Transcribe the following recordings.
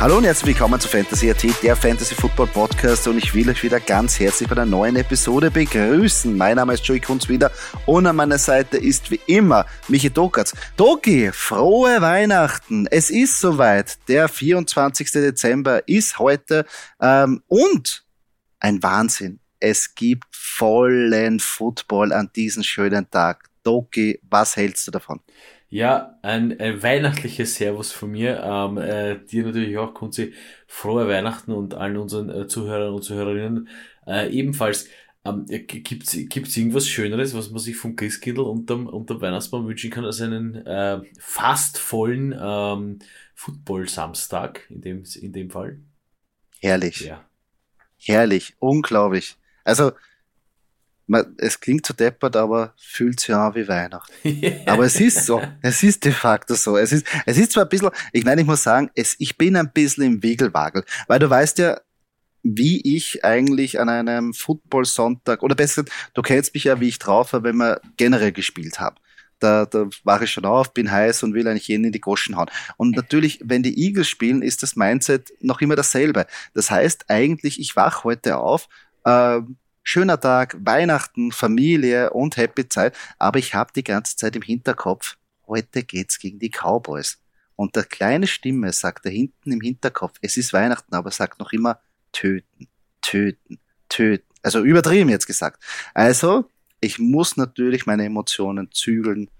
Hallo und herzlich willkommen zu Fantasy AT, der Fantasy Football Podcast und ich will euch wieder ganz herzlich bei einer neuen Episode begrüßen. Mein Name ist Joey Kunz wieder und an meiner Seite ist wie immer Michi Dokatz. Doki, frohe Weihnachten! Es ist soweit, der 24. Dezember ist heute ähm, und ein Wahnsinn. Es gibt vollen Football an diesem schönen Tag. Doki, was hältst du davon? Ja, ein, ein weihnachtliches Servus von mir. Ähm, äh, dir natürlich auch, Kunzi, frohe Weihnachten und allen unseren äh, Zuhörern und Zuhörerinnen äh, ebenfalls. Ähm, gibt's gibt's irgendwas Schöneres, was man sich vom Christkindl unterm, unterm Weihnachtsbaum wünschen kann, als einen äh, fast vollen ähm, Football-Samstag in dem, in dem Fall? Herrlich. Ja. Herrlich, unglaublich. Also, man, es klingt so deppert, aber fühlt sich an wie Weihnachten. aber es ist so. Es ist de facto so. Es ist, es ist zwar ein bisschen, ich meine, ich muss sagen, es, ich bin ein bisschen im Wiegelwagel, weil du weißt ja, wie ich eigentlich an einem Football-Sonntag, oder besser, du kennst mich ja, wie ich drauf war, wenn wir generell gespielt haben. Da, da war ich schon auf, bin heiß und will eigentlich jeden in die Goschen hauen. Und natürlich, wenn die Eagles spielen, ist das Mindset noch immer dasselbe. Das heißt eigentlich, ich wach heute auf, äh, schöner Tag, Weihnachten, Familie und Happy Zeit, aber ich habe die ganze Zeit im Hinterkopf, heute geht's gegen die Cowboys. Und der kleine Stimme sagt da hinten im Hinterkopf, es ist Weihnachten, aber sagt noch immer töten, töten, töten. Also übertrieben jetzt gesagt. Also, ich muss natürlich meine Emotionen zügeln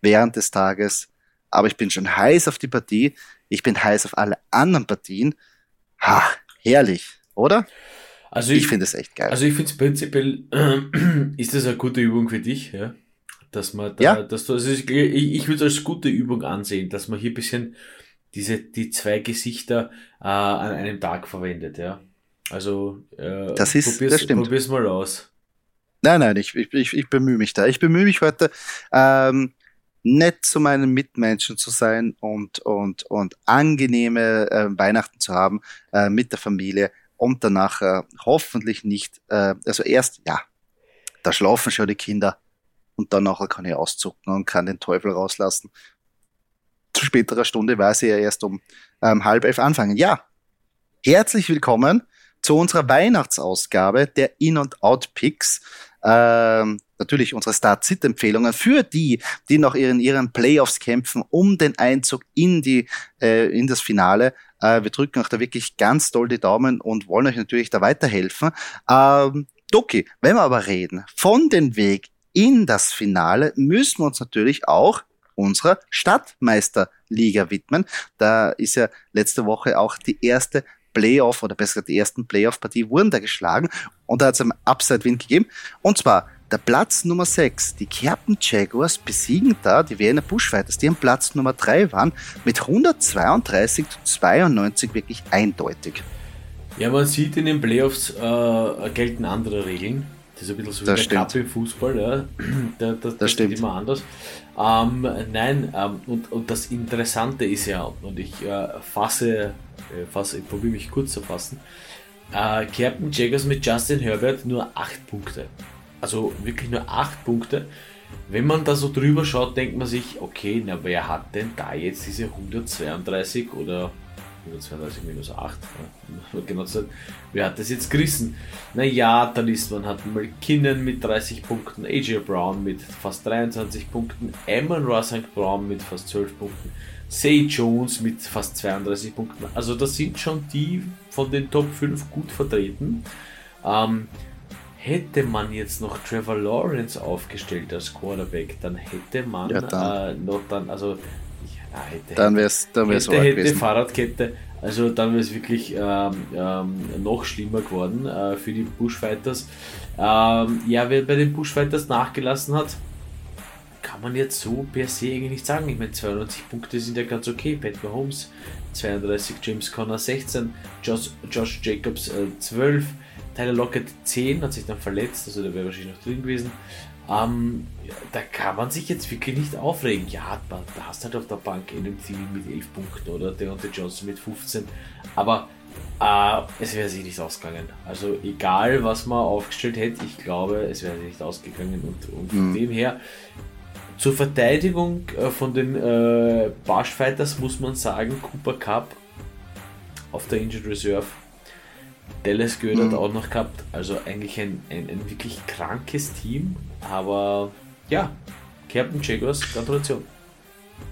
während des Tages, aber ich bin schon heiß auf die Partie. Ich bin heiß auf alle anderen Partien. Ha, herrlich, oder? Also ich, ich finde es echt geil. Also ich finde es prinzipiell, äh, ist das eine gute Übung für dich, ja? Dass man da, ja. dass du, also ich, ich würde es als gute Übung ansehen, dass man hier ein bisschen diese, die zwei Gesichter äh, an einem Tag verwendet, ja. Also äh, das ist, probier's, das stimmt. probier's mal aus. Nein, nein, ich, ich, ich, ich bemühe mich da. Ich bemühe mich heute, ähm, nett zu meinen Mitmenschen zu sein und, und, und angenehme äh, Weihnachten zu haben äh, mit der Familie und danach äh, hoffentlich nicht, äh, also erst, ja, da schlafen schon die Kinder und dann nachher kann ich auszucken und kann den Teufel rauslassen. Zu späterer Stunde weiß ich ja erst um ähm, halb elf anfangen. Ja, herzlich willkommen zu unserer Weihnachtsausgabe der In- und Out-Picks. Ähm, natürlich unsere Start-Sit-Empfehlungen für die, die noch in ihren Playoffs kämpfen, um den Einzug in die, äh, in das Finale. Äh, wir drücken euch da wirklich ganz doll die Daumen und wollen euch natürlich da weiterhelfen. Ähm, Doki, wenn wir aber reden von den Weg in das Finale, müssen wir uns natürlich auch unserer Stadtmeisterliga widmen. Da ist ja letzte Woche auch die erste Playoff oder besser die ersten Playoff-Partie wurden da geschlagen und da hat es einen Upside-Wind gegeben. Und zwar der Platz Nummer 6, die Captain Jaguars besiegen da die Wiener Bushfighters, die am Platz Nummer 3 waren, mit 132 zu 92 wirklich eindeutig. Ja, man sieht in den Playoffs äh, gelten andere Regeln. Das ist ein bisschen so wie der Cup im Fußball, ja. da, da, das, das stimmt. immer anders. Ähm, nein, ähm, und, und das Interessante ist ja, und ich äh, fasse, äh, ich probiere mich kurz zu fassen, äh, Captain Jaggers mit Justin Herbert nur 8 Punkte. Also wirklich nur 8 Punkte. Wenn man da so drüber schaut, denkt man sich, okay, na wer hat denn da jetzt diese 132 oder 132 minus 8, ja, genau zu wer hat das jetzt gerissen? Naja, dann ist man hat McKinnon mit 30 Punkten, AJ Brown mit fast 23 Punkten, Eamon Ross Brown mit fast 12 Punkten, Say Jones mit fast 32 Punkten. Also das sind schon die von den Top 5 gut vertreten. Ähm, hätte man jetzt noch Trevor Lawrence aufgestellt als Quarterback, dann hätte man ja, dann. Äh, noch dann, also ja, hätte, dann wäre es dann wär's hätte, hätte Fahrradkette, also dann wäre es wirklich ähm, ähm, noch schlimmer geworden äh, für die Bushfighters. Ähm, ja, wer bei den Bushfighters nachgelassen hat, kann man jetzt so per se eigentlich nicht sagen. Ich meine, 92 Punkte sind ja ganz okay. Pat Mahomes 32, James Conner 16, Josh, Josh Jacobs äh, 12, Tyler Lockett 10, hat sich dann verletzt, also der wäre wahrscheinlich noch drin gewesen. Ähm, da kann man sich jetzt wirklich nicht aufregen. Ja, da hast halt auf der Bank NMT mit 11 Punkten oder Deontay Johnson mit 15. Aber äh, es wäre sich nicht ausgegangen. Also egal, was man aufgestellt hätte, ich glaube, es wäre sich nicht ausgegangen. Und, und von mhm. dem her, zur Verteidigung äh, von den äh, Fighters muss man sagen, Cooper Cup auf der Injured Reserve. Dallas Göder mhm. hat auch noch gehabt. Also eigentlich ein, ein, ein wirklich krankes Team. Aber ja, Captain Jaguars, Gratulation.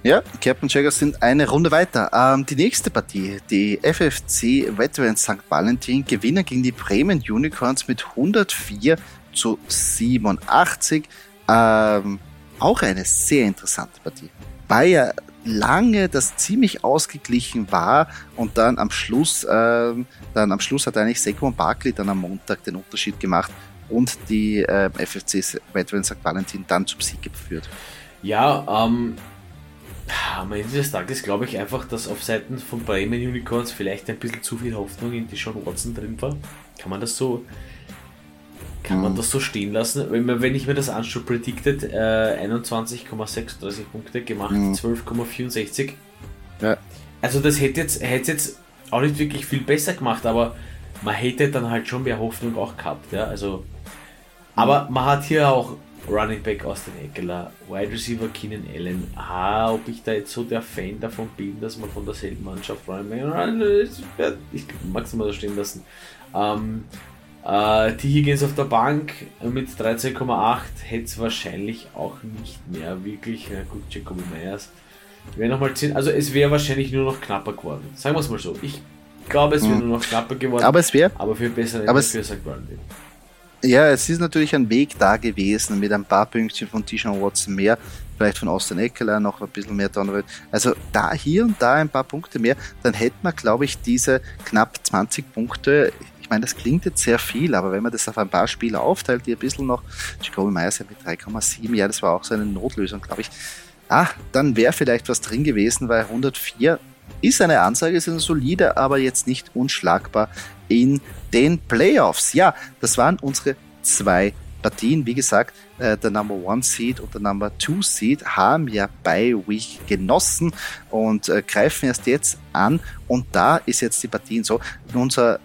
Ja, Captain Jaguars sind eine Runde weiter. Ähm, die nächste Partie, die FFC Veterans St. Valentin gewinnen gegen die Bremen Unicorns mit 104 zu 87. Ähm, auch eine sehr interessante Partie. Ja lange das ziemlich ausgeglichen war und dann am Schluss, äh, dann am Schluss hat eigentlich Saquon Barkley dann am Montag den Unterschied gemacht und die äh, FFC Veteran St. Valentin dann zum Sieg geführt. Ja, ähm, am Ende des Tages glaube ich einfach, dass auf Seiten von Bremen Unicorns vielleicht ein bisschen zu viel Hoffnung in die Sean Watson drin war. Kann man das so kann man mhm. das so stehen lassen? Wenn, wenn ich mir das anschaue, predicted äh, 21,36 Punkte gemacht, mhm. 12,64. Ja. Also das hätte jetzt, hätte jetzt auch nicht wirklich viel besser gemacht, aber man hätte dann halt schon mehr Hoffnung auch gehabt. Ja? Also, aber man hat hier auch Running Back aus den Eckler, Wide Receiver Keenan Allen. Ah, ob ich da jetzt so der Fan davon bin, dass man von derselben Mannschaft Running Back, ich mag es mal so stehen lassen. Ähm, äh, T. Higgins auf der Bank mit 13,8 hätte es wahrscheinlich auch nicht mehr wirklich. Na gut, Jacoby Myers wäre nochmal 10. Also es wäre wahrscheinlich nur noch knapper geworden. Sagen wir es mal so. Ich glaube, es wäre hm. nur noch knapper geworden. Aber es wäre. Aber für bessere aber für St. Ja, es ist natürlich ein Weg da gewesen mit ein paar Pünktchen von Tishan Watson mehr, vielleicht von Austin Eckler noch ein bisschen mehr dran. Also da hier und da ein paar Punkte mehr, dann hätte man, glaube ich, diese knapp 20 Punkte, ich meine, das klingt jetzt sehr viel, aber wenn man das auf ein paar Spieler aufteilt, die ein bisschen noch, Jacoby Myers ja mit 3,7, ja, das war auch so eine Notlösung, glaube ich. Ah, dann wäre vielleicht was drin gewesen, weil 104 ist eine Ansage, ist eine solide, aber jetzt nicht unschlagbar in den Playoffs. Ja, das waren unsere zwei Partien. Wie gesagt, äh, der Number One Seed und der Number Two Seed haben ja bei Week genossen und äh, greifen erst jetzt an. Und da ist jetzt die Partien so. Unser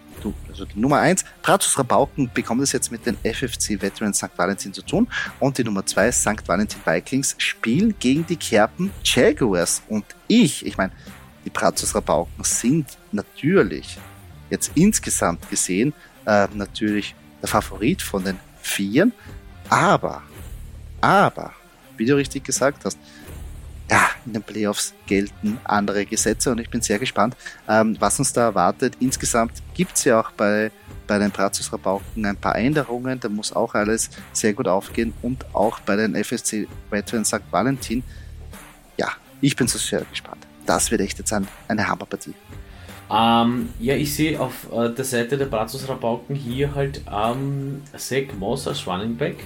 also die Nummer 1, Brazos Rabauken bekommt es jetzt mit den FFC Veterans St. Valentin zu tun. Und die Nummer 2, St. Valentin Vikings, spielen gegen die Kerpen Jaguars. Und ich, ich meine, die Brazos Rabauken sind natürlich jetzt insgesamt gesehen äh, natürlich der Favorit von den Vieren. Aber, aber, wie du richtig gesagt hast, ja, in den Playoffs gelten andere Gesetze und ich bin sehr gespannt, ähm, was uns da erwartet. Insgesamt gibt es ja auch bei, bei den Brazos-Rabauken ein paar Änderungen, da muss auch alles sehr gut aufgehen und auch bei den FSC Veterans St. Valentin. Ja, ich bin so sehr gespannt. Das wird echt jetzt ein, eine Hammerpartie. Ähm, ja, ich sehe auf äh, der Seite der Brazos-Rabauken hier halt ähm, Zach Moss als Running Back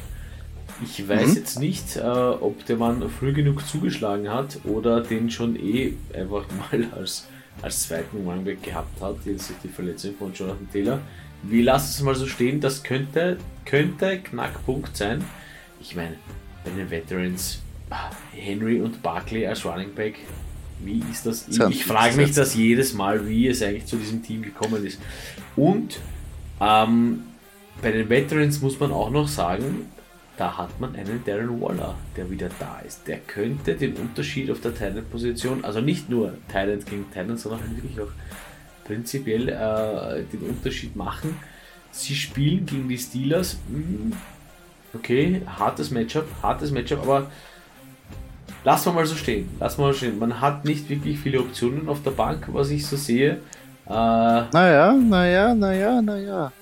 ich weiß mhm. jetzt nicht, äh, ob der Mann früh genug zugeschlagen hat oder den schon eh einfach mal als, als zweiten Runback gehabt hat, jetzt die Verletzung von Jonathan Taylor. Wir lassen es mal so stehen, das könnte, könnte Knackpunkt sein. Ich meine, bei den Veterans ah, Henry und Barkley als Running Back, wie ist das? Ich, ich frage mich das jedes Mal, wie es eigentlich zu diesem Team gekommen ist. Und ähm, bei den Veterans muss man auch noch sagen, da hat man einen Darren Waller, der wieder da ist. Der könnte den Unterschied auf der Talent-Position, also nicht nur Talent gegen Talent, sondern halt wirklich auch prinzipiell äh, den Unterschied machen. Sie spielen gegen die Steelers. Hm, okay, hartes Matchup, hartes Matchup, aber lassen wir mal so stehen. Lassen wir mal stehen. Man hat nicht wirklich viele Optionen auf der Bank, was ich so sehe. Äh, naja, naja, naja, naja.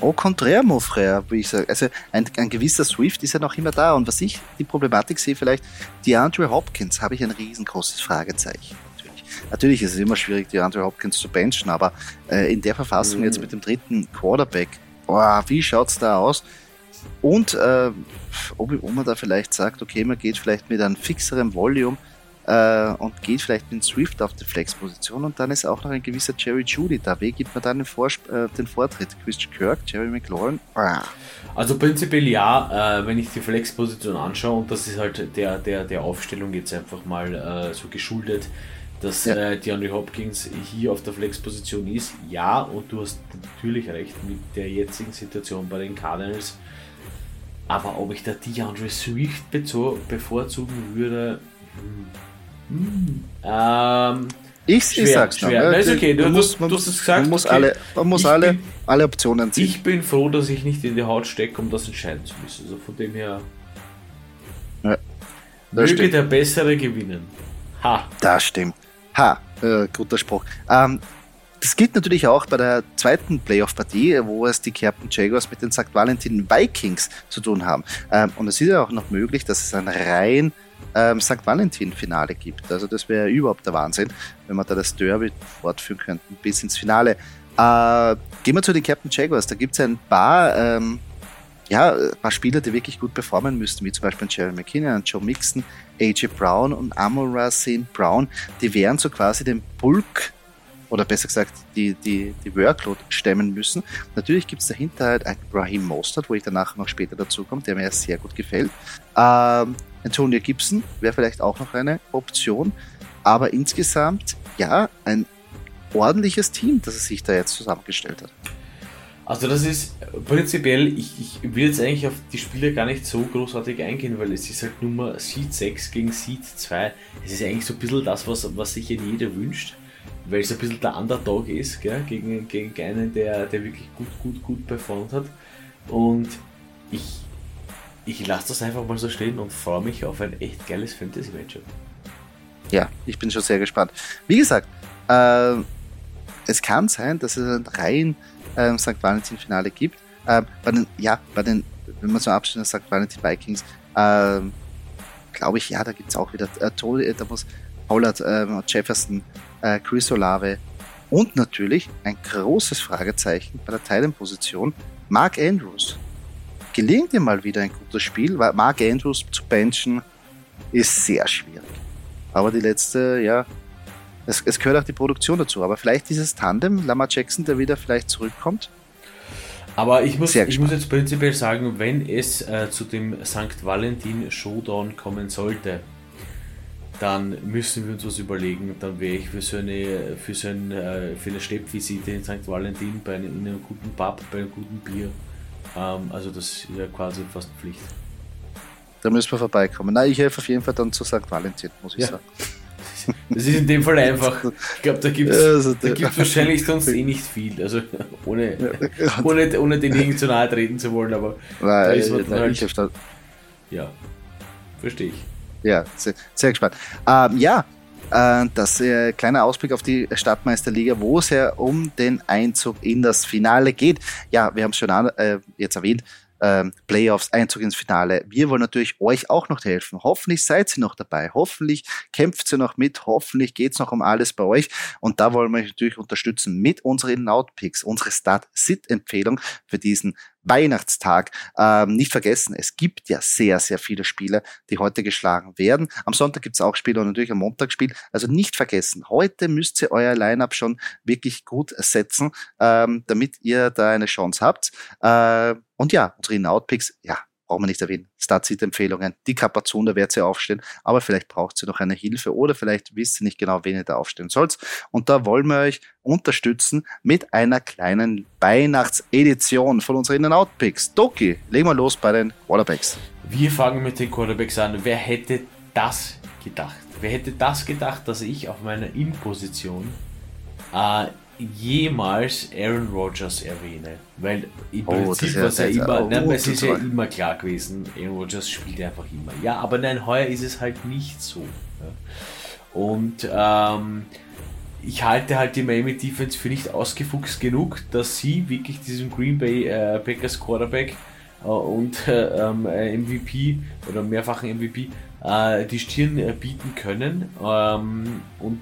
Au contraire, mon frère, wie ich sage. Also ein, ein gewisser Swift ist ja noch immer da. Und was ich die Problematik sehe, vielleicht, die Andrew Hopkins, habe ich ein riesengroßes Fragezeichen. Natürlich, natürlich ist es immer schwierig, die Andrew Hopkins zu benchen, aber äh, in der Verfassung mhm. jetzt mit dem dritten Quarterback, oh, wie schaut's da aus? Und äh, ob, ob man da vielleicht sagt, okay, man geht vielleicht mit einem fixeren Volume äh, und geht vielleicht mit Swift auf die Flex-Position und dann ist auch noch ein gewisser Jerry Judy da. Wie gibt man dann den, Vorsp äh, den Vortritt? Christian Kirk, Jerry McLaurin? Ah. Also prinzipiell ja, äh, wenn ich die Flex-Position anschaue und das ist halt der, der, der Aufstellung jetzt einfach mal äh, so geschuldet, dass ja. äh, DeAndre Hopkins hier auf der Flex-Position ist. Ja, und du hast natürlich recht mit der jetzigen Situation bei den Cardinals. Aber ob ich da DeAndre Swift bevorzugen würde, hm. Ähm, ich, schwer, ich sag's schwer. noch. Ne? Ist okay, du, man muss, man, du hast es gesagt. Man muss, okay. alle, man muss alle, bin, alle Optionen ziehen. Ich bin froh, dass ich nicht in die Haut stecke, um das entscheiden zu müssen. Also von dem her. Ja, möge stimmt. der Bessere gewinnen. Ha. Das stimmt. Ha, äh, guter Spruch. Ähm, das gilt natürlich auch bei der zweiten Playoff-Partie, wo es die Captain Jaguars mit den St. Valentin Vikings zu tun haben. Ähm, und es ist ja auch noch möglich, dass es ein rein ähm, St. Valentin-Finale gibt. Also das wäre überhaupt der Wahnsinn, wenn wir da das Derby fortführen könnten bis ins Finale. Äh, gehen wir zu den Captain Jaguars. Da gibt es ein paar, ähm, ja, paar Spieler, die wirklich gut performen müssten, wie zum Beispiel Jerry McKinnon, Joe Mixon, AJ Brown und Amora St. Brown. Die wären so quasi den Bulk oder besser gesagt die, die, die Workload stemmen müssen. Natürlich gibt es dahinter halt einen Raheem Mostert, wo ich danach noch später dazu komme, der mir sehr gut gefällt. Ähm, Antonio Gibson wäre vielleicht auch noch eine Option. Aber insgesamt, ja, ein ordentliches Team, das er sich da jetzt zusammengestellt hat. Also das ist prinzipiell, ich, ich will jetzt eigentlich auf die Spiele gar nicht so großartig eingehen, weil es ist halt Nummer Seed 6 gegen Seed 2. Es ist eigentlich so ein bisschen das, was, was sich jeder wünscht, weil es ein bisschen der Underdog ist, gell? Gegen, gegen einen, der, der wirklich gut, gut, gut performt hat. Und ich, ich lasse das einfach mal so stehen und freue mich auf ein echt geiles Fantasy-Matchup. Ja, ich bin schon sehr gespannt. Wie gesagt, äh, es kann sein, dass es ein rein äh, St. Valentin-Finale gibt. Äh, bei den, ja, bei den, wenn man so abstellt, St. Valentin Vikings, äh, glaube ich, ja, da gibt es auch wieder äh, Tole, da muss Pollard, äh, Jefferson, äh, Chris Olave und natürlich ein großes Fragezeichen bei der Teilenposition, Mark Andrews gelingt ihm mal wieder ein gutes Spiel, weil Mark Andrews zu benchen ist sehr schwierig. Aber die letzte, ja, es, es gehört auch die Produktion dazu. Aber vielleicht dieses Tandem, Lama Jackson, der wieder vielleicht zurückkommt. Aber ich muss, ich muss jetzt prinzipiell sagen, wenn es äh, zu dem St. Valentin Showdown kommen sollte, dann müssen wir uns was überlegen. Dann wäre ich für so eine, für so ein, äh, für eine Steppvisite in St. Valentin bei einem, in einem guten Pub, bei einem guten Bier ähm, also das ist ja quasi fast Pflicht. Da müssen wir vorbeikommen. Nein, ich helfe auf jeden Fall dann zu St. Valentin, muss ich ja. sagen. Das ist in dem Fall einfach. Ich glaube, da gibt es also wahrscheinlich sonst eh nicht viel. Also ohne, ohne, ohne den Dingen zu nahe treten zu wollen, aber Nein, da ist man nein, halt, Ja, verstehe ich. Ja, sehr, sehr gespannt. Ähm, ja, äh, das äh, kleiner Ausblick auf die Stadtmeisterliga, wo es ja um den Einzug in das Finale geht. Ja, wir haben es schon an, äh, jetzt erwähnt, ähm, Playoffs, Einzug ins Finale. Wir wollen natürlich euch auch noch helfen. Hoffentlich seid ihr noch dabei. Hoffentlich kämpft ihr noch mit. Hoffentlich geht's noch um alles bei euch. Und da wollen wir euch natürlich unterstützen mit unseren Outpicks, unsere Start-Sit-Empfehlung für diesen Weihnachtstag. Ähm, nicht vergessen, es gibt ja sehr, sehr viele Spiele, die heute geschlagen werden. Am Sonntag gibt's auch Spiele und natürlich am Montag Spiel. Also nicht vergessen, heute müsst ihr euer Lineup schon wirklich gut setzen, ähm, damit ihr da eine Chance habt. Äh, und ja, unsere Outpicks, ja, brauchen wir nicht erwähnen. Start-Empfehlungen, die Kapazun, da wird sie aufstehen, aber vielleicht braucht sie noch eine Hilfe oder vielleicht wisst ihr nicht genau, wen ihr da aufstellen sollt. Und da wollen wir euch unterstützen mit einer kleinen Weihnachtsedition von unseren In-Out-Picks. Doki, legen wir los bei den Quarterbacks. Wir fangen mit den Quarterbacks an. Wer hätte das gedacht? Wer hätte das gedacht, dass ich auf meiner In-Position äh, jemals Aaron Rodgers erwähne. Weil im oh, Prinzip war es ja immer, oh, nein, es ist ja immer klar gewesen, Aaron Rodgers spielt einfach immer. Ja, aber nein, heuer ist es halt nicht so. Ja. Und ähm, ich halte halt die Miami Defense für nicht ausgefuchst genug, dass sie wirklich diesem Green Bay äh, Packers Quarterback äh, und äh, MVP ähm, oder mehrfachen MVP äh, die Stirn äh, bieten können. Ähm, und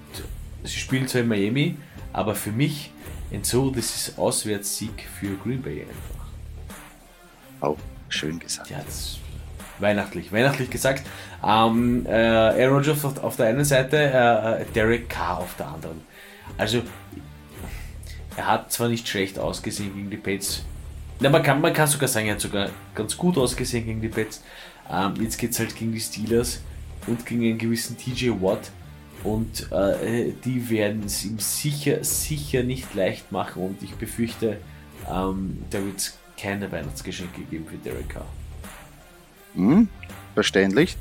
sie spielen zwar in Miami, aber für mich und so, das ist Auswärtssieg für Green Bay einfach. Oh, schön gesagt. Ja, das weihnachtlich, weihnachtlich gesagt. Ähm, äh, Aaron Rodgers auf, auf, der einen Seite, äh, Derek Carr auf der anderen. Also, er hat zwar nicht schlecht ausgesehen gegen die Pets. Na, man kann, man kann sogar sagen, er hat sogar ganz gut ausgesehen gegen die Pets. Ähm, jetzt geht es halt gegen die Steelers und gegen einen gewissen TJ Watt. Und äh, die werden es ihm sicher, sicher nicht leicht machen. Und ich befürchte, ähm, da wird es keine Weihnachtsgeschenke geben für Derek Carr. Hm, verständlich.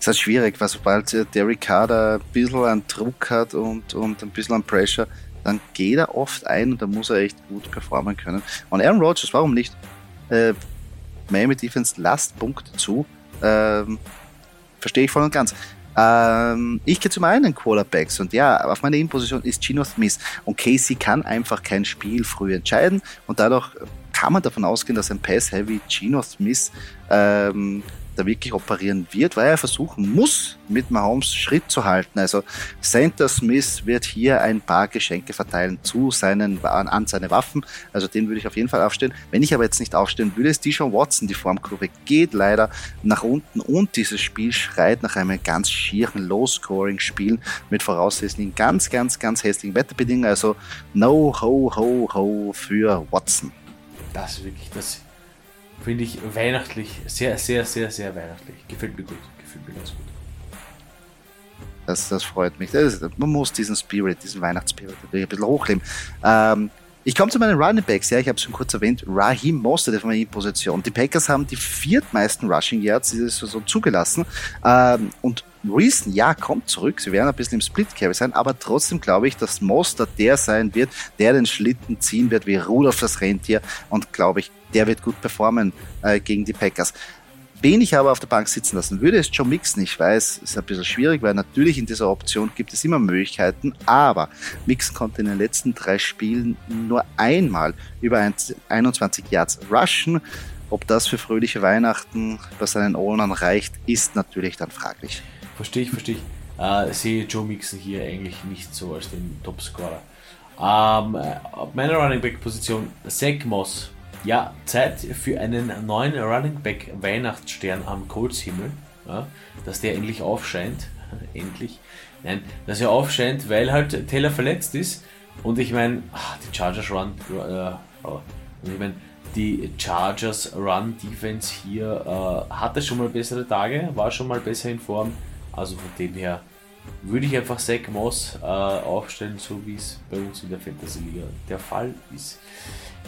Es ist schwierig, weil sobald Derek Carr da ein bisschen an Druck hat und, und ein bisschen an Pressure, dann geht er oft ein und da muss er echt gut performen können. Und Aaron Rodgers, warum nicht? Äh, Miami Defense lasst Punkte zu. Ähm, verstehe ich voll und ganz. Ähm, ich gehe zu meinen Quarterbacks und ja, auf meiner Innenposition ist Gino Smith und Casey kann einfach kein Spiel früh entscheiden und dadurch kann man davon ausgehen, dass ein Pass-Heavy Gino Smith ähm, da wirklich operieren wird, weil er versuchen muss, mit Mahomes Schritt zu halten. Also Center Smith wird hier ein paar Geschenke verteilen zu seinen, an seine Waffen. Also den würde ich auf jeden Fall aufstellen. Wenn ich aber jetzt nicht aufstellen würde, ist Deshaun Watson. Die Formkurve geht leider nach unten und dieses Spiel schreit nach einem ganz schieren Low-Scoring-Spiel mit voraussetzlichen ganz, ganz, ganz hässlichen Wetterbedingungen. Also no ho ho ho für Watson. Das ist wirklich das Finde ich weihnachtlich, sehr, sehr, sehr, sehr weihnachtlich. Gefällt mir gut. Gefällt mir ganz gut. Das, das freut mich. Das man muss diesen Spirit, diesen Weihnachtsspirit ein bisschen hochleben. Ähm, ich komme zu meinen Running Backs. Ja, ich habe schon kurz erwähnt. Raheem Mostert auf meiner Position. Die Packers haben die viertmeisten Rushing Yards dieses Saison zugelassen. Ähm, und Reason, ja, kommt zurück. Sie werden ein bisschen im Split Carry sein, aber trotzdem glaube ich, dass Mostert der sein wird, der den Schlitten ziehen wird wie Rudolf das Rentier. Und glaube ich, der wird gut performen äh, gegen die Packers. Wen ich aber auf der Bank sitzen lassen würde, ist Joe Mixon. Ich weiß, ist ein bisschen schwierig, weil natürlich in dieser Option gibt es immer Möglichkeiten, aber Mixon konnte in den letzten drei Spielen nur einmal über 21 Yards rushen. Ob das für fröhliche Weihnachten bei seinen Ownern reicht, ist natürlich dann fraglich. Verstehe ich, verstehe ich. Äh, sehe Joe Mixon hier eigentlich nicht so als den Topscorer. Ähm, äh, auf meiner Running Back Position Zach Moss ja, Zeit für einen neuen Running Back Weihnachtsstern am Colts-Himmel, ja, dass der endlich aufscheint. endlich. Nein, dass er aufscheint, weil halt Taylor verletzt ist. Und ich meine, die Chargers Run, äh, oh, ich meine, die Chargers Run Defense hier äh, hatte schon mal bessere Tage, war schon mal besser in Form. Also von dem her würde ich einfach Zach Moss äh, aufstellen, so wie es bei uns in der Fantasy Liga der Fall ist.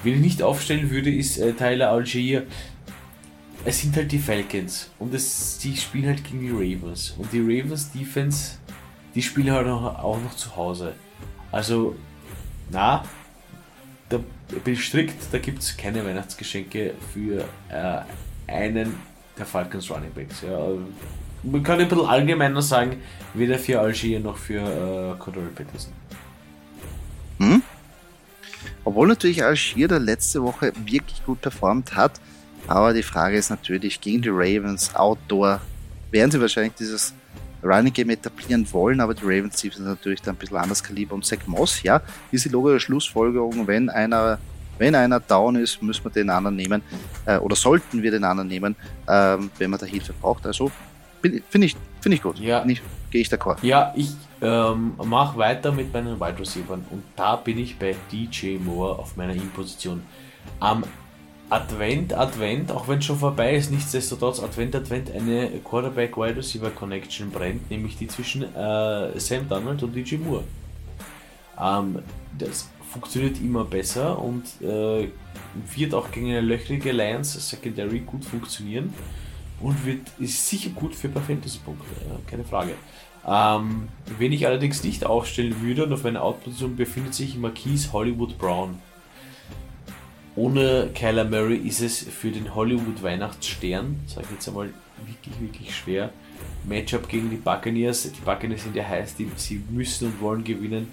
Wen ich nicht aufstellen würde, ist äh, Tyler Algier. Es sind halt die Falcons und es, die spielen halt gegen die Ravens. Und die Ravens Defense, die spielen halt auch, auch noch zu Hause. Also, na, da bin ich strikt, da gibt es keine Weihnachtsgeschenke für äh, einen der Falcons Running Backs. Ja. Man kann ein bisschen allgemeiner sagen, weder für Algier noch für äh, Cordell Peterson. Hm? Obwohl natürlich Algier letzte Woche wirklich gut performt hat. Aber die Frage ist natürlich, gegen die Ravens Outdoor werden sie wahrscheinlich dieses Running Game etablieren wollen, aber die Ravens sind natürlich dann ein bisschen anders Kaliber und Zach Moss, ja, ist die logische Schlussfolgerung, wenn einer wenn einer down ist, müssen wir den anderen nehmen äh, oder sollten wir den anderen nehmen, ähm, wenn man da Hilfe braucht. Also finde ich, find ich gut. Ja. Gehe ich d'accord. Ja, ich ähm, mache weiter mit meinen Wide Receivers und da bin ich bei DJ Moore auf meiner In-Position. Am Advent, Advent, auch wenn es schon vorbei ist, nichtsdestotrotz Advent, Advent eine Quarterback-Wide Receiver Connection brennt, nämlich die zwischen äh, Sam Donald und DJ Moore. Ähm, das funktioniert immer besser und äh, wird auch gegen eine löchrige Lions Secondary gut funktionieren und wird, ist sicher gut für ein paar Fantasy-Punkte, keine Frage. Ähm, wen ich allerdings nicht aufstellen würde und auf meiner Outposition befindet sich Marquise Hollywood Brown. Ohne Kyler Murray ist es für den Hollywood Weihnachtsstern, sage ich jetzt einmal, wirklich, wirklich schwer. Matchup gegen die Buccaneers. Die Buccaneers sind ja heiß, die, sie müssen und wollen gewinnen.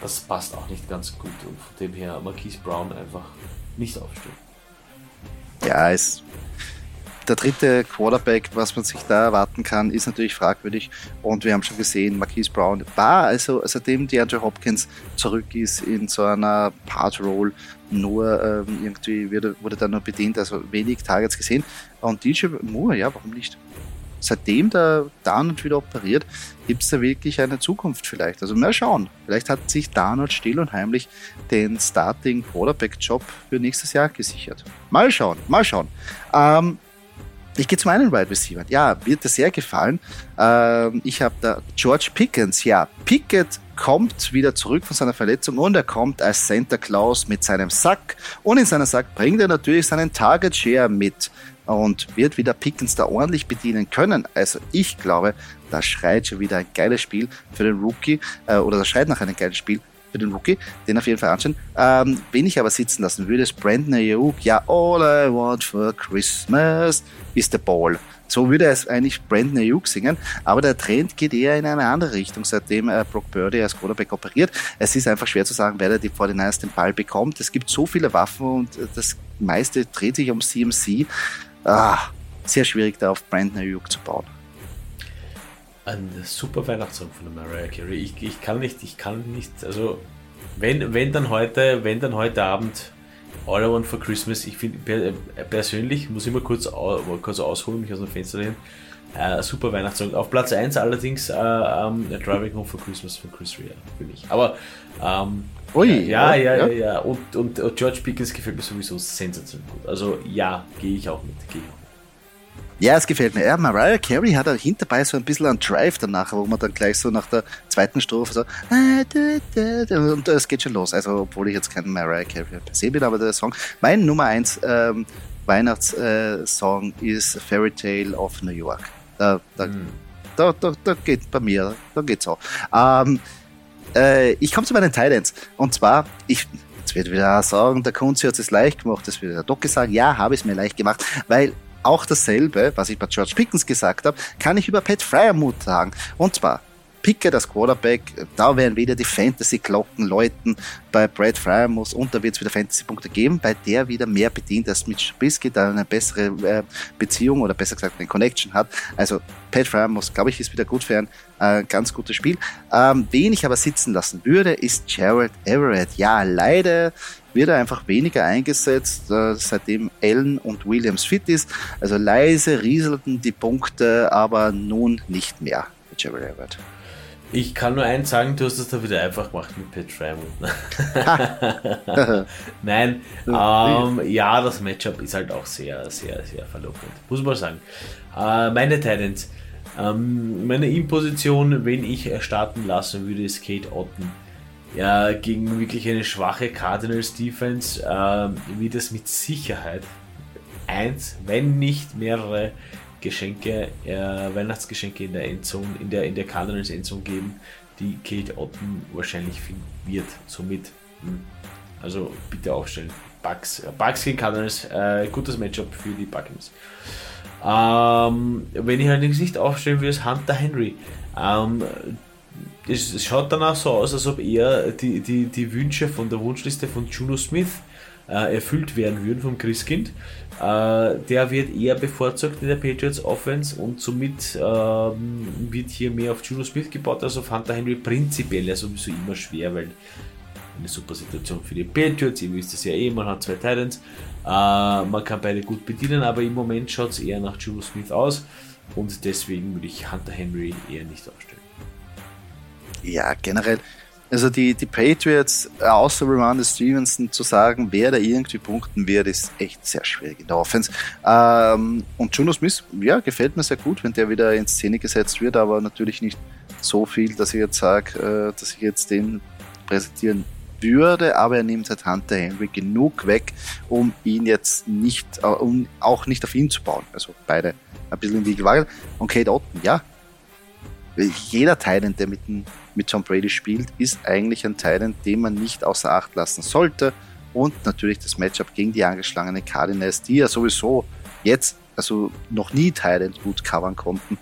das passt auch nicht ganz gut und von dem her Marquise Brown einfach nicht aufstellen. Ja, es der dritte Quarterback, was man sich da erwarten kann, ist natürlich fragwürdig. Und wir haben schon gesehen, Marquise Brown war, also seitdem DeAndre Hopkins zurück ist in so einer Part-Roll, nur ähm, irgendwie wurde, wurde da nur bedient, also wenig Targets gesehen. Und DJ Moore, ja, warum nicht? Seitdem der Darnold wieder operiert, gibt es da wirklich eine Zukunft vielleicht. Also mal schauen. Vielleicht hat sich Darnold still und heimlich den Starting Quarterback Job für nächstes Jahr gesichert. Mal schauen, mal schauen. Ähm, ich gehe zu meinen Wide Receiver. Ja, wird dir sehr gefallen. Ähm, ich habe da George Pickens. Ja, Pickett kommt wieder zurück von seiner Verletzung und er kommt als Santa Claus mit seinem Sack. Und in seinem Sack bringt er natürlich seinen Target Share mit und wird wieder Pickens da ordentlich bedienen können. Also ich glaube, da schreit schon wieder ein geiles Spiel für den Rookie äh, oder das schreit nach einem geilen Spiel für den Rookie, den auf jeden Fall anschauen. Ähm, wen ich aber sitzen lassen würde, ist Brandon Ayuk. Ja, all I want for Christmas is the ball. So würde es eigentlich Brandon Ayuk singen, aber der Trend geht eher in eine andere Richtung, seitdem äh, Brock Purdy als Quarterback operiert. Es ist einfach schwer zu sagen, wer da die 49ers den Ball bekommt. Es gibt so viele Waffen und äh, das meiste dreht sich um CMC. Ah, sehr schwierig da auf Brandon Ayuk zu bauen. Ein super Weihnachtssong von der Mariah Carey. Ich, ich kann nicht, ich kann nicht, also wenn, wenn dann heute, wenn dann heute Abend All I Want for Christmas, ich finde persönlich, muss ich mal kurz, kurz ausholen, mich aus dem Fenster lehnen, äh, super Weihnachtssong. Auf Platz 1 allerdings äh, um, Driving Home for Christmas von Chris Rea für mich. Aber ähm, Ui, ja, ja, ja, ja, ja. Und, und, und George Pickens gefällt mir sowieso sensationell gut. Also ja, gehe ich auch mit. Gehe ich auch ja, es gefällt mir. Ja, Mariah Carey hat hinterbei so ein bisschen einen Drive danach, wo man dann gleich so nach der zweiten Strophe so und es geht schon los. Also, obwohl ich jetzt kein Mariah Carey per se bin, aber der Song, mein Nummer 1 ähm, Weihnachtssong äh, ist Fairy Tale of New York. Da, da, mm. da, da, da, geht bei mir, da geht's auch. Ähm, äh, ich komme zu meinen Titans. Und zwar, ich, jetzt wird wieder sagen, der Kunzi hat es leicht gemacht, das wird der Docke sagen, ja, habe ich es mir leicht gemacht, weil auch dasselbe, was ich bei George Pickens gesagt habe, kann ich über Pat Fryermuth sagen. Und zwar, Pickett das Quarterback, da werden wieder die Fantasy-Glocken läuten bei Brad Fryermuth und da wird es wieder Fantasy-Punkte geben, bei der wieder mehr bedient als mit Trubisky, da eine bessere äh, Beziehung oder besser gesagt eine Connection hat. Also Pat Fryermuth, glaube ich, ist wieder gut für ein äh, ganz gutes Spiel. Ähm, wen ich aber sitzen lassen würde, ist Jared Everett. Ja, leider wird er einfach weniger eingesetzt, äh, seitdem Allen und Williams fit ist. Also leise rieselten die Punkte, aber nun nicht mehr für Jerry Everett. Ich kann nur eins sagen, du hast es da wieder einfach gemacht mit Pat Fryermuth. Nein, ähm, ja, das Matchup ist halt auch sehr, sehr, sehr verlockend. Muss man sagen. Äh, meine Titans. Ähm, meine In-Position, wenn ich starten lassen würde, ist Kate Otten ja, gegen wirklich eine schwache Cardinals Defense äh, wird es mit Sicherheit eins, wenn nicht mehrere Geschenke, äh, Weihnachtsgeschenke in der Endzone, in der, in der Cardinals Endzone geben, die Kate Otten wahrscheinlich finden wird. Somit. Hm, also bitte aufstellen. Bugs, äh, Bugs gegen Cardinals, äh, gutes Matchup für die Buccaneers. Ähm, wenn ich allerdings nicht aufstellen würde, ist Hunter Henry. Ähm, es schaut danach so aus, als ob eher die, die, die Wünsche von der Wunschliste von Juno Smith äh, erfüllt werden würden vom Christkind. Äh, der wird eher bevorzugt in der Patriots Offense und somit äh, wird hier mehr auf Juno Smith gebaut als auf Hunter Henry. Prinzipiell ja sowieso immer schwer, weil eine super Situation für die Patriots. Ihr wisst es ja eh, man hat zwei Titans. Äh, man kann beide gut bedienen, aber im Moment schaut es eher nach Juno Smith aus und deswegen würde ich Hunter Henry eher nicht aufstellen ja, generell, also die, die Patriots, außer Ramondre Stevenson zu sagen, wer da irgendwie punkten wird, ist echt sehr schwierig in der Offense. Ähm, und Juno Smith, ja, gefällt mir sehr gut, wenn der wieder in Szene gesetzt wird, aber natürlich nicht so viel, dass ich jetzt sage, äh, dass ich jetzt den präsentieren würde, aber er nimmt halt Hunter Henry genug weg, um ihn jetzt nicht, äh, um auch nicht auf ihn zu bauen. Also beide ein bisschen in die Gewalt. Und Kate Otten, ja, jeder Teil, der mit, mit Tom Brady spielt, ist eigentlich ein Teil, den man nicht außer Acht lassen sollte. Und natürlich das Matchup gegen die angeschlagenen Cardinals, die ja sowieso jetzt, also noch nie Thailand gut covern konnten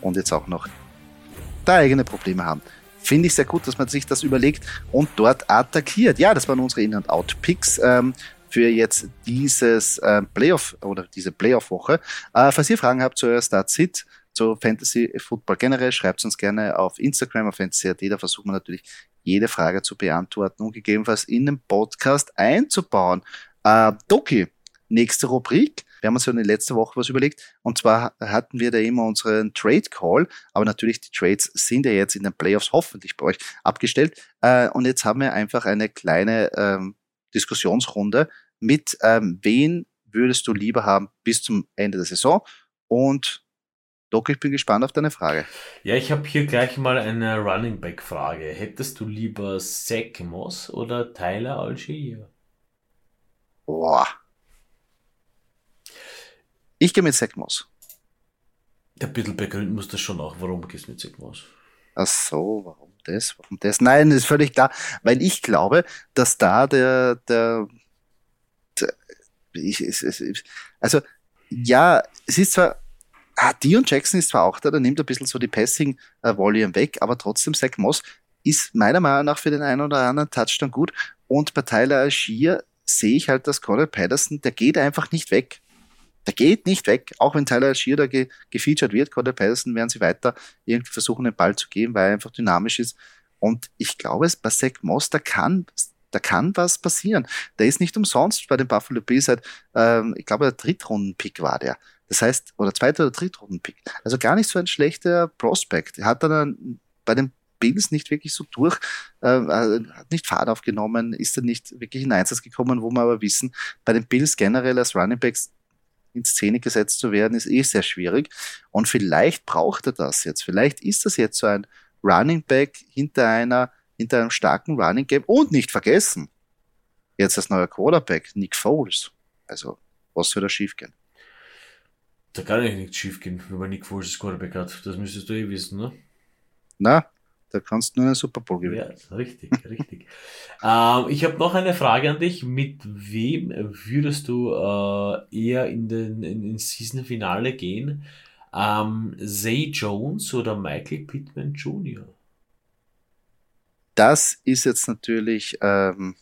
und jetzt auch noch da eigene Probleme haben. finde ich sehr gut, dass man sich das überlegt und dort attackiert. Ja, das waren unsere In-and-Out-Picks. Ähm, für jetzt dieses äh, Playoff oder diese Playoff-Woche. Äh, falls ihr Fragen habt zu eurer Start-Sit, zu Fantasy Football generell, schreibt uns gerne auf Instagram, auf fantasy.at, da versuchen wir natürlich jede Frage zu beantworten und gegebenenfalls in den Podcast einzubauen. Äh, Doki, nächste Rubrik. Wir haben uns ja in der letzten Woche was überlegt. Und zwar hatten wir da immer unseren Trade Call. Aber natürlich, die Trades sind ja jetzt in den Playoffs hoffentlich bei euch abgestellt. Äh, und jetzt haben wir einfach eine kleine ähm, Diskussionsrunde mit, ähm, wen würdest du lieber haben bis zum Ende der Saison? Und Doc, ich bin gespannt auf deine Frage. Ja, ich habe hier gleich mal eine Running Back Frage. Hättest du lieber Zach Moss oder Tyler Algier? Boah. Ich gehe mit Zach Moss. Der bisschen begründen muss das schon auch. Warum gehst du mit Zach Moss? Ach so, warum das? Warum das? Nein, das ist völlig klar. Weil ich glaube, dass da der, der, der ich, es, es, also, ja, es ist zwar ah, Dion Jackson ist zwar auch da, der nimmt ein bisschen so die Passing-Volume weg, aber trotzdem Zach Moss ist meiner Meinung nach für den einen oder anderen Touchdown gut. Und bei Tyler Algier sehe ich halt, dass Conor Patterson, der geht einfach nicht weg. Der geht nicht weg. Auch wenn Tyler Algier da ge gefeatured wird, Conor Patterson werden sie weiter irgendwie versuchen, den Ball zu geben, weil er einfach dynamisch ist. Und ich glaube, bei Zach Moss, da kann, da kann was passieren. Der ist nicht umsonst bei den Buffalo Bills seit, ähm, ich glaube, der Drittrunden-Pick war der. Das heißt, oder zweiter oder Drittrunden-Pick. Also gar nicht so ein schlechter Prospect. Er hat dann bei den Bills nicht wirklich so durch, äh, hat nicht Fahrt aufgenommen, ist dann nicht wirklich in Einsatz gekommen, wo wir aber wissen, bei den Bills generell als Running Backs in Szene gesetzt zu werden, ist eh sehr schwierig. Und vielleicht braucht er das jetzt. Vielleicht ist das jetzt so ein Running Back hinter einer, hinter einem starken Running Game. Und nicht vergessen, jetzt als neuer Quarterback, Nick Foles. Also, was soll da schiefgehen? Da kann eigentlich nichts schief gehen, wenn man Nick Foles als Quarterback hat. Das müsstest du eh wissen, ne? Na, da kannst du nur einen Super Bowl gewinnen. Ja, richtig, richtig. ähm, ich habe noch eine Frage an dich. Mit wem würdest du äh, eher in den in, in Season-Finale gehen? Ähm, Zay Jones oder Michael Pittman Jr.? Das ist jetzt natürlich ähm,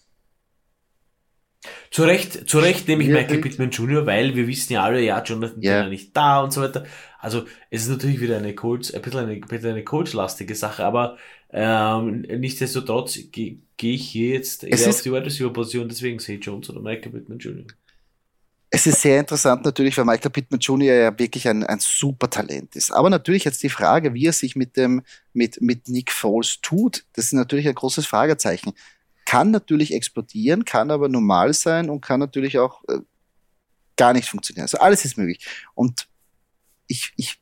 zu Recht, zu Recht nehme ich ja, Michael Pittman Jr., weil wir wissen ja alle, ja, Jonathan ja. Taylor nicht da und so weiter. Also es ist natürlich wieder eine Coach, ein bisschen eine, ein bisschen eine Coach-lastige Sache, aber ähm, nichtsdestotrotz gehe geh ich hier jetzt eher auf die Wide Receiver Position, deswegen sehe Jones oder Michael Pittman Jr. Es ist sehr interessant natürlich, weil Michael Pittman Jr. ja wirklich ein, ein super Talent ist. Aber natürlich jetzt die Frage, wie er sich mit dem, mit, mit Nick Foles tut, das ist natürlich ein großes Fragezeichen kann natürlich explodieren, kann aber normal sein und kann natürlich auch äh, gar nicht funktionieren. Also alles ist möglich. Und ich, ich,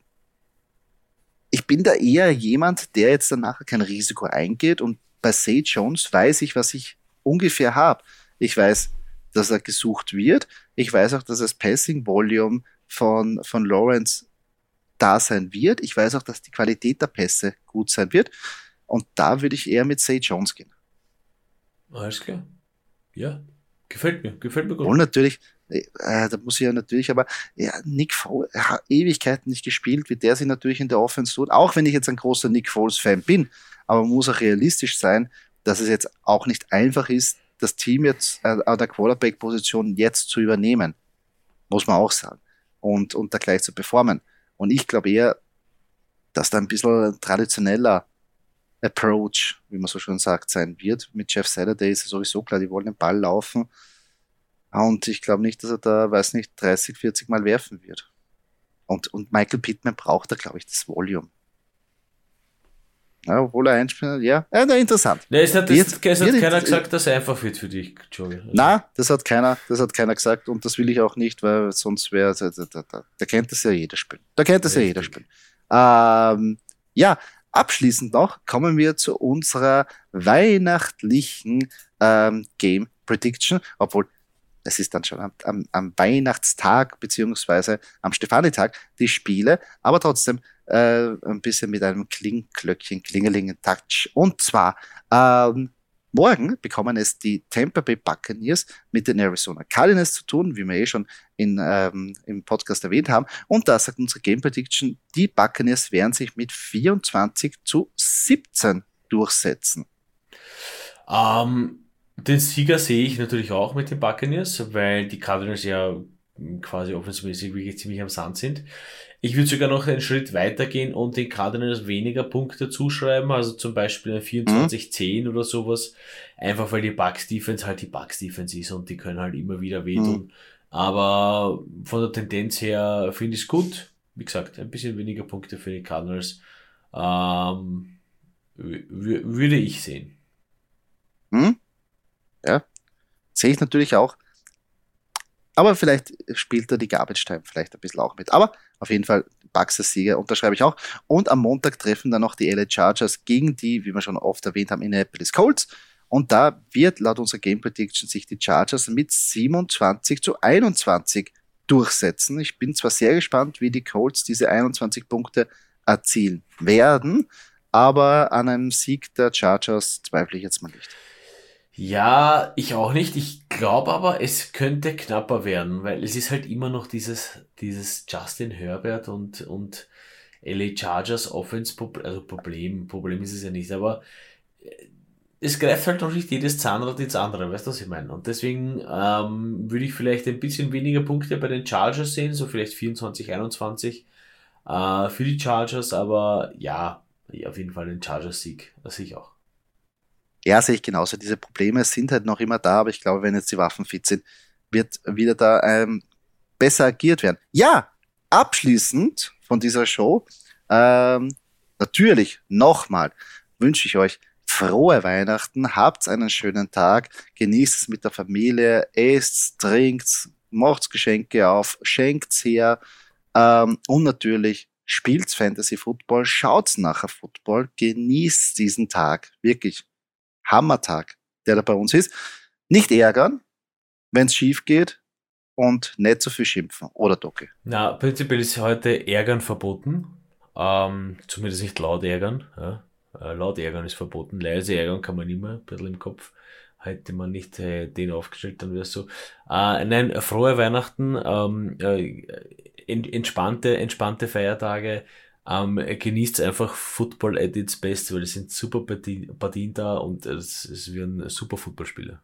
ich bin da eher jemand, der jetzt dann nachher kein Risiko eingeht und bei Sage Jones weiß ich, was ich ungefähr habe. Ich weiß, dass er gesucht wird. Ich weiß auch, dass das Passing Volume von, von Lawrence da sein wird. Ich weiß auch, dass die Qualität der Pässe gut sein wird. Und da würde ich eher mit Sage Jones gehen. Alles klar. Ja, gefällt mir, gefällt mir gut. Und natürlich, äh, da muss ich ja natürlich, aber ja, Nick Foles hat Ewigkeiten nicht gespielt, wie der sich natürlich in der Offense tut, auch wenn ich jetzt ein großer Nick Foles-Fan bin, aber man muss auch realistisch sein, dass es jetzt auch nicht einfach ist, das Team jetzt äh, an der Quarterback-Position jetzt zu übernehmen. Muss man auch sagen. Und, und da gleich zu performen. Und ich glaube eher, dass da ein bisschen traditioneller Approach, wie man so schon sagt, sein wird. Mit Jeff Saturday ist es sowieso klar, die wollen den Ball laufen. Und ich glaube nicht, dass er da, weiß nicht, 30, 40 Mal werfen wird. Und, und Michael Pittman braucht da, glaube ich, das Volume. Ja, obwohl er einspielt, ja, ja interessant. Nee, es hat, jetzt, es hat keiner jetzt, gesagt, dass er einfach wird für dich, Joey. Also. Na, das hat keiner, das hat keiner gesagt und das will ich auch nicht, weil sonst wäre, da, da, da, da, kennt das ja jeder spielen. Da kennt das Richtig. ja jeder spielen. Ähm, ja, Abschließend noch kommen wir zu unserer weihnachtlichen ähm, Game Prediction, obwohl es ist dann schon am, am, am Weihnachtstag beziehungsweise am Stefanitag die Spiele, aber trotzdem äh, ein bisschen mit einem Klingglöckchen, Klingelingen Touch. Und zwar ähm, Morgen bekommen es die Tampa Bay Buccaneers mit den Arizona Cardinals zu tun, wie wir eh schon in, ähm, im Podcast erwähnt haben. Und da sagt unsere Game Prediction, die Buccaneers werden sich mit 24 zu 17 durchsetzen? Ähm, den Sieger sehe ich natürlich auch mit den Buccaneers, weil die Cardinals ja quasi offensivmäßig wirklich ziemlich am Sand sind. Ich würde sogar noch einen Schritt weiter gehen und den Cardinals weniger Punkte zuschreiben, also zum Beispiel ein 24-10 mhm. oder sowas. Einfach weil die Bucks Defense halt die Bucks Defense ist und die können halt immer wieder wehtun. Mhm. Aber von der Tendenz her finde ich es gut. Wie gesagt, ein bisschen weniger Punkte für die Cardinals. Ähm, würde ich sehen. Hm? Ja, sehe ich natürlich auch. Aber vielleicht spielt er die Garbage Time vielleicht ein bisschen auch mit. Aber auf jeden Fall Bucks Sieger, unterschreibe ich auch. Und am Montag treffen dann noch die LA Chargers gegen die, wie wir schon oft erwähnt haben, Indianapolis Colts. Und da wird laut unserer Game Prediction sich die Chargers mit 27 zu 21 durchsetzen. Ich bin zwar sehr gespannt, wie die Colts diese 21 Punkte erzielen werden, aber an einem Sieg der Chargers zweifle ich jetzt mal nicht. Ja, ich auch nicht. Ich glaube aber, es könnte knapper werden, weil es ist halt immer noch dieses, dieses Justin Herbert und, und LA Chargers Offense, also Problem, Problem ist es ja nicht, aber äh, es greift halt noch nicht jedes Zahnrad ins andere, weißt du, was ich meine? Und deswegen ähm, würde ich vielleicht ein bisschen weniger Punkte bei den Chargers sehen, so vielleicht 24, 21 äh, für die Chargers, aber ja, auf jeden Fall den Chargers-Sieg, das sehe ich auch. Ja, sehe ich genauso. Diese Probleme sind halt noch immer da, aber ich glaube, wenn jetzt die Waffen fit sind, wird wieder da ähm, besser agiert werden. Ja, abschließend von dieser Show, ähm, natürlich nochmal wünsche ich euch frohe Weihnachten, habt einen schönen Tag, genießt es mit der Familie, esst, trinkt, macht Geschenke auf, schenkt her ähm, und natürlich spielt Fantasy Football, schaut nachher Football, genießt diesen Tag, wirklich Hammertag, der da bei uns ist. Nicht ärgern, wenn es schief geht und nicht so viel schimpfen, oder Docke? Na, prinzipiell ist heute Ärgern verboten. Ähm, zumindest nicht laut ärgern. Ja. Äh, laut ärgern ist verboten. Leise ärgern kann man immer, ein bisschen im Kopf. Hätte man nicht äh, den aufgestellt, dann wäre es so. Äh, nein, frohe Weihnachten, ähm, äh, entspannte, entspannte Feiertage. Ähm, genießt einfach Football at its best, weil es sind super Partien da und es, es werden super Footballspieler.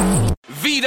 Mm-hmm.